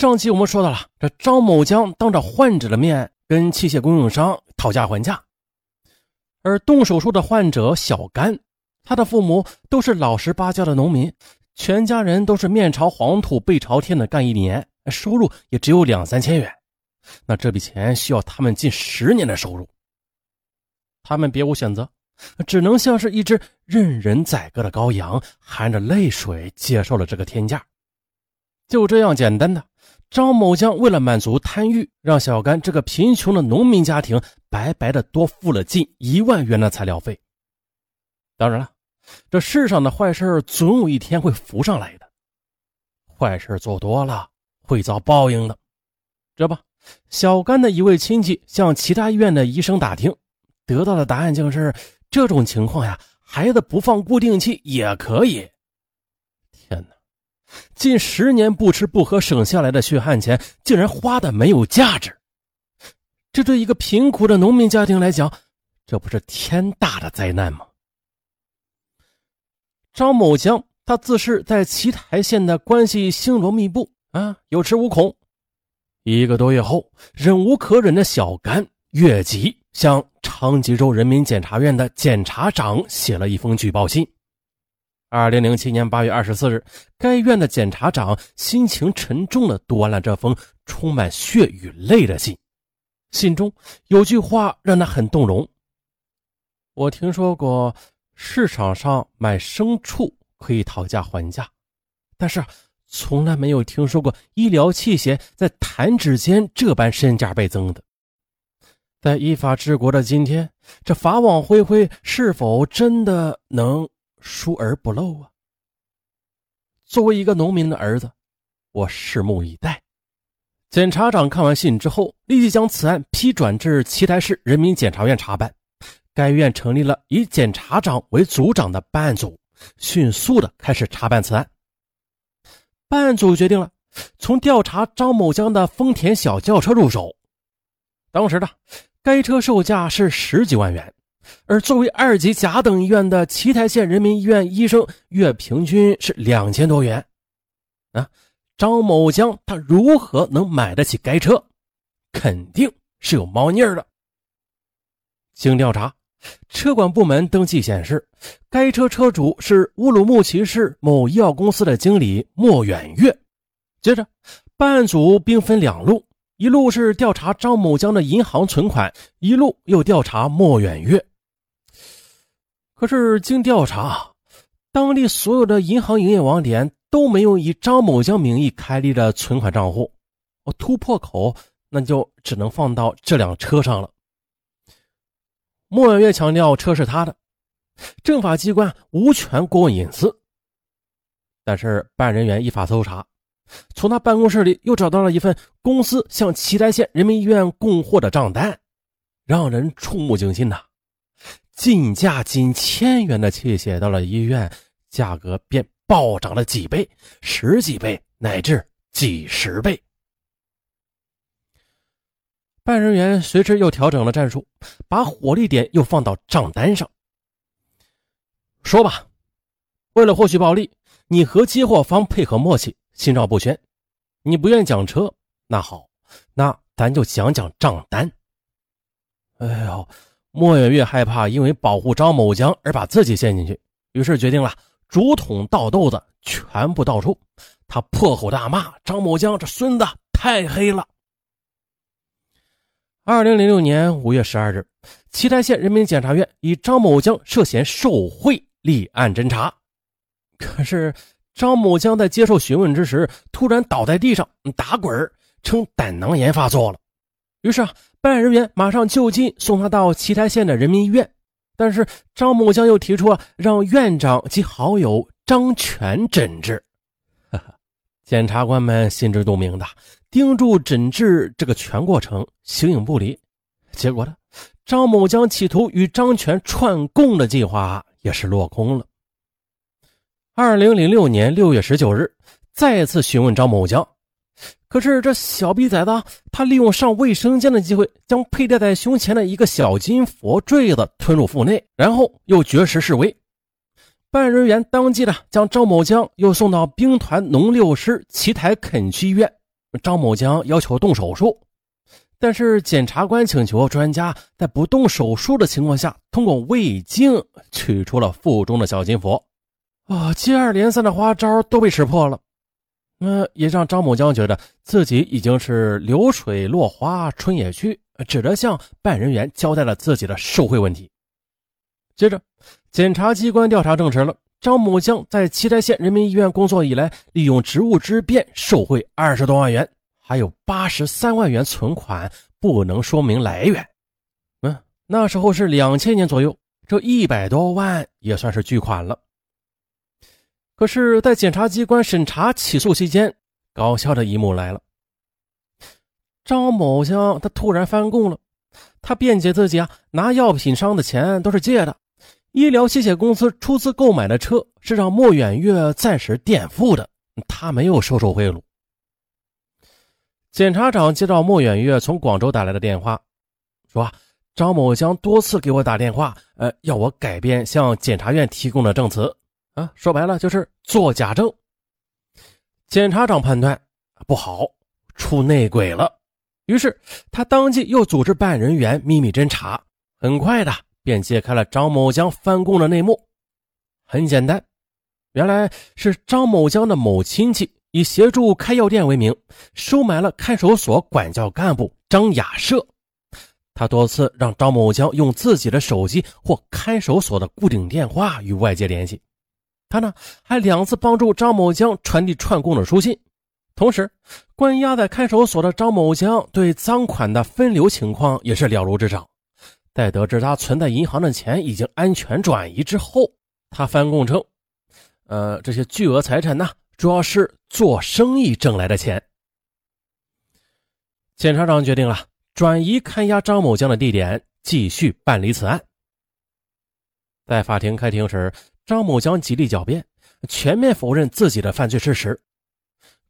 上期我们说到了，这张某江当着患者的面跟器械供应商讨价还价，而动手术的患者小甘，他的父母都是老实巴交的农民，全家人都是面朝黄土背朝天的干一年，收入也只有两三千元。那这笔钱需要他们近十年的收入，他们别无选择，只能像是一只任人宰割的羔羊，含着泪水接受了这个天价。就这样简单的，张某江为了满足贪欲，让小甘这个贫穷的农民家庭白白的多付了近一万元的材料费。当然了，这世上的坏事总有一天会浮上来的，坏事做多了会遭报应的。这不，小甘的一位亲戚向其他医院的医生打听，得到的答案就是：这种情况呀，孩子不放固定器也可以。天哪！近十年不吃不喝省下来的血汗钱，竟然花的没有价值。这对一个贫苦的农民家庭来讲，这不是天大的灾难吗？张某江，他自恃在奇台县的关系星罗密布啊，有恃无恐。一个多月后，忍无可忍的小甘越级向昌吉州人民检察院的检察长写了一封举报信。二零零七年八月二十四日，该院的检察长心情沉重地读完了这封充满血与泪的信。信中有句话让他很动容：“我听说过市场上买牲畜可以讨价还价，但是从来没有听说过医疗器械在弹指间这般身价倍增的。在依法治国的今天，这法网恢恢，是否真的能？”疏而不漏啊！作为一个农民的儿子，我拭目以待。检察长看完信之后，立即将此案批转至奇台市人民检察院查办。该院成立了以检察长为组长的办案组，迅速的开始查办此案。办案组决定了从调查张某江的丰田小轿车入手。当时的该车售价是十几万元。而作为二级甲等医院的奇台县人民医院医生，月平均是两千多元。啊，张某江他如何能买得起该车？肯定是有猫腻儿的。经调查，车管部门登记显示，该车车主是乌鲁木齐市某医药公司的经理莫远月。接着，办案组兵分两路，一路是调查张某江的银行存款，一路又调查莫远月。可是经调查，当地所有的银行营业网点都没有以张某江名义开立的存款账户，我突破口那就只能放到这辆车上了。莫远月强调车是他的，政法机关无权过问隐私。但是办案人员依法搜查，从他办公室里又找到了一份公司向奇台县人民医院供货的账单，让人触目惊心呐。进价近千元的器械到了医院，价格便暴涨了几倍、十几倍乃至几十倍。办案人员随之又调整了战术，把火力点又放到账单上。说吧，为了获取暴利，你和接货方配合默契，心照不宣。你不愿讲车，那好，那咱就讲讲账单。哎呦！莫远月害怕因为保护张某江而把自己陷进去，于是决定了竹筒倒豆子，全部倒出。他破口大骂张某江这孙子太黑了。二零零六年五月十二日，奇台县人民检察院以张某江涉嫌受贿立案侦查。可是张某江在接受询问之时，突然倒在地上打滚称胆囊炎发作了。于是啊。办案人员马上就近送他到奇台县的人民医院，但是张某江又提出啊，让院长及好友张全诊治。检察官们心知肚明的，盯住诊治这个全过程，形影不离。结果呢，张某江企图与张全串供的计划也是落空了。二零零六年六月十九日，再次询问张某江。可是这小逼崽子，他利用上卫生间的机会，将佩戴在胸前的一个小金佛坠子吞入腹内，然后又绝食示威。办案人员当即呢将张某江又送到兵团农六师奇台垦区医院，张某江要求动手术，但是检察官请求专家在不动手术的情况下，通过胃镜取出了腹中的小金佛。啊，接二连三的花招都被识破了，那也让张某江觉得自己已经是流水落花春也去，只得向办案人员交代了自己的受贿问题。接着，检察机关调查证实了张某江在七台县人民医院工作以来，利用职务之便受贿二十多万元，还有八十三万元存款不能说明来源。嗯，那时候是两千年左右，这一百多万也算是巨款了。可是，在检察机关审查起诉期间，搞笑的一幕来了。张某江他突然翻供了，他辩解自己啊拿药品商的钱都是借的，医疗器械公司出资购买的车是让莫远月暂时垫付的，他没有收受贿赂。检察长接到莫远月从广州打来的电话，说张某江多次给我打电话，呃，要我改变向检察院提供的证词。说白了就是做假证。检察长判断不好，出内鬼了，于是他当即又组织办案人员秘密侦查，很快的便揭开了张某江翻供的内幕。很简单，原来是张某江的某亲戚以协助开药店为名，收买了看守所管教干部张亚社，他多次让张某江用自己的手机或看守所的固定电话与外界联系。他呢还两次帮助张某江传递串供的书信，同时关押在看守所的张某江对赃款的分流情况也是了如指掌。在得知他存在银行的钱已经安全转移之后，他翻供称：“呃，这些巨额财产呢，主要是做生意挣来的钱。”检察长决定了转移看押张某江的地点，继续办理此案。在法庭开庭时。张某江极力狡辩，全面否认自己的犯罪事实。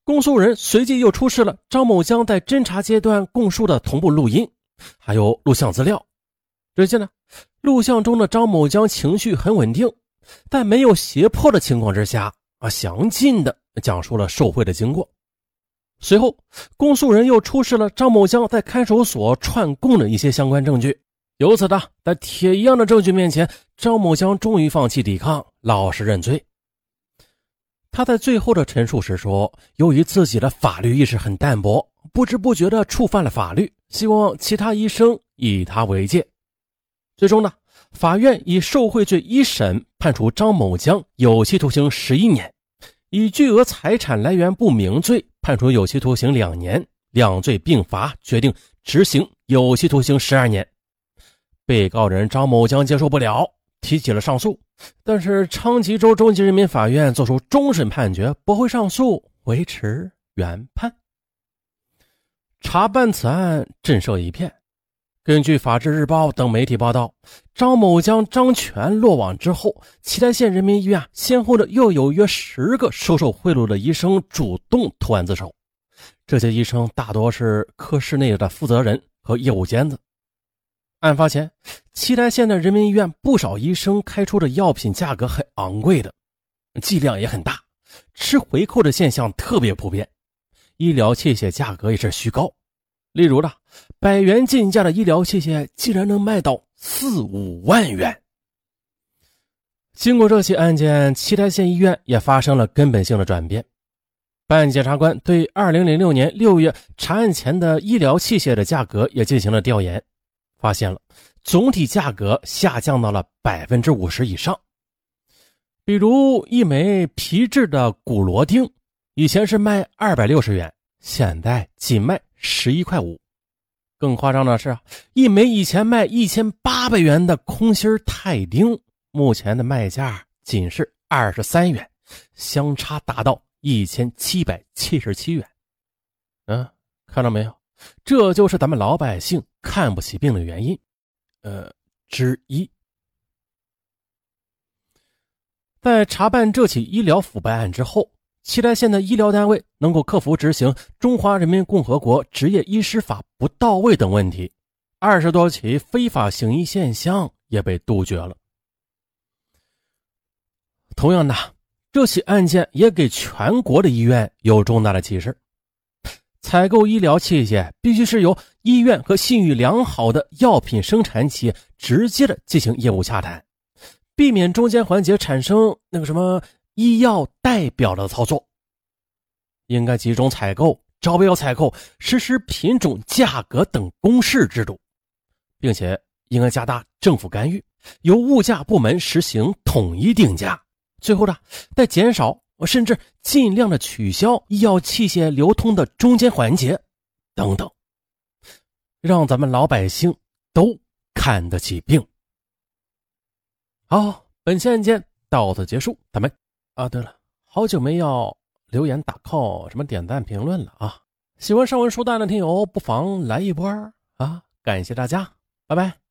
公诉人随即又出示了张某江在侦查阶段供述的同步录音，还有录像资料。只见呢，录像中的张某江情绪很稳定，在没有胁迫的情况之下，啊，详尽的讲述了受贿的经过。随后，公诉人又出示了张某江在看守所串供的一些相关证据。由此呢，在铁一样的证据面前，张某江终于放弃抵抗，老实认罪。他在最后的陈述时说：“由于自己的法律意识很淡薄，不知不觉的触犯了法律，希望其他医生以他为戒。”最终呢，法院以受贿罪一审判处张某江有期徒刑十一年，以巨额财产来源不明罪判处有期徒刑两年，两罪并罚，决定执行有期徒刑十二年。被告人张某江接受不了，提起了上诉，但是昌吉州中级人民法院作出终审判决，驳回上诉，维持原判。查办此案，震慑一片。根据《法制日报》等媒体报道，张某将、张全落网之后，七台县人民医院先后的又有约十个收受贿赂的医生主动投案自首。这些医生大多是科室内的负责人和业务尖子。案发前，七台县的人民医院不少医生开出的药品价格很昂贵的，剂量也很大，吃回扣的现象特别普遍。医疗器械价格也是虚高，例如呢，百元进价的医疗器械竟然能卖到四五万元。经过这起案件，七台县医院也发生了根本性的转变。办案检察官对2006年6月查案前的医疗器械的价格也进行了调研。发现了总体价格下降到了百分之五十以上。比如一枚皮质的古螺钉，以前是卖二百六十元，现在仅卖十一块五。更夸张的是，一枚以前卖一千八百元的空心钛钉，目前的卖价仅是二十三元，相差达到一千七百七十七元。嗯，看到没有？这就是咱们老百姓看不起病的原因，呃之一。在查办这起医疗腐败案之后，七台县的医疗单位能够克服执行《中华人民共和国执业医师法》不到位等问题，二十多起非法行医现象也被杜绝了。同样的，这起案件也给全国的医院有重大的启示。采购医疗器械必须是由医院和信誉良好的药品生产企业直接的进行业务洽谈，避免中间环节产生那个什么医药代表的操作。应该集中采购、招标采购、实施品种、价格等公示制度，并且应该加大政府干预，由物价部门实行统一定价。最后呢，再减少。我甚至尽量的取消医药器械流通的中间环节，等等，让咱们老百姓都看得起病。好，本期案件到此结束，咱们啊，对了，好久没要留言打 call 什么点赞评论了啊！喜欢上文书蛋的听友不妨来一波啊！感谢大家，拜拜。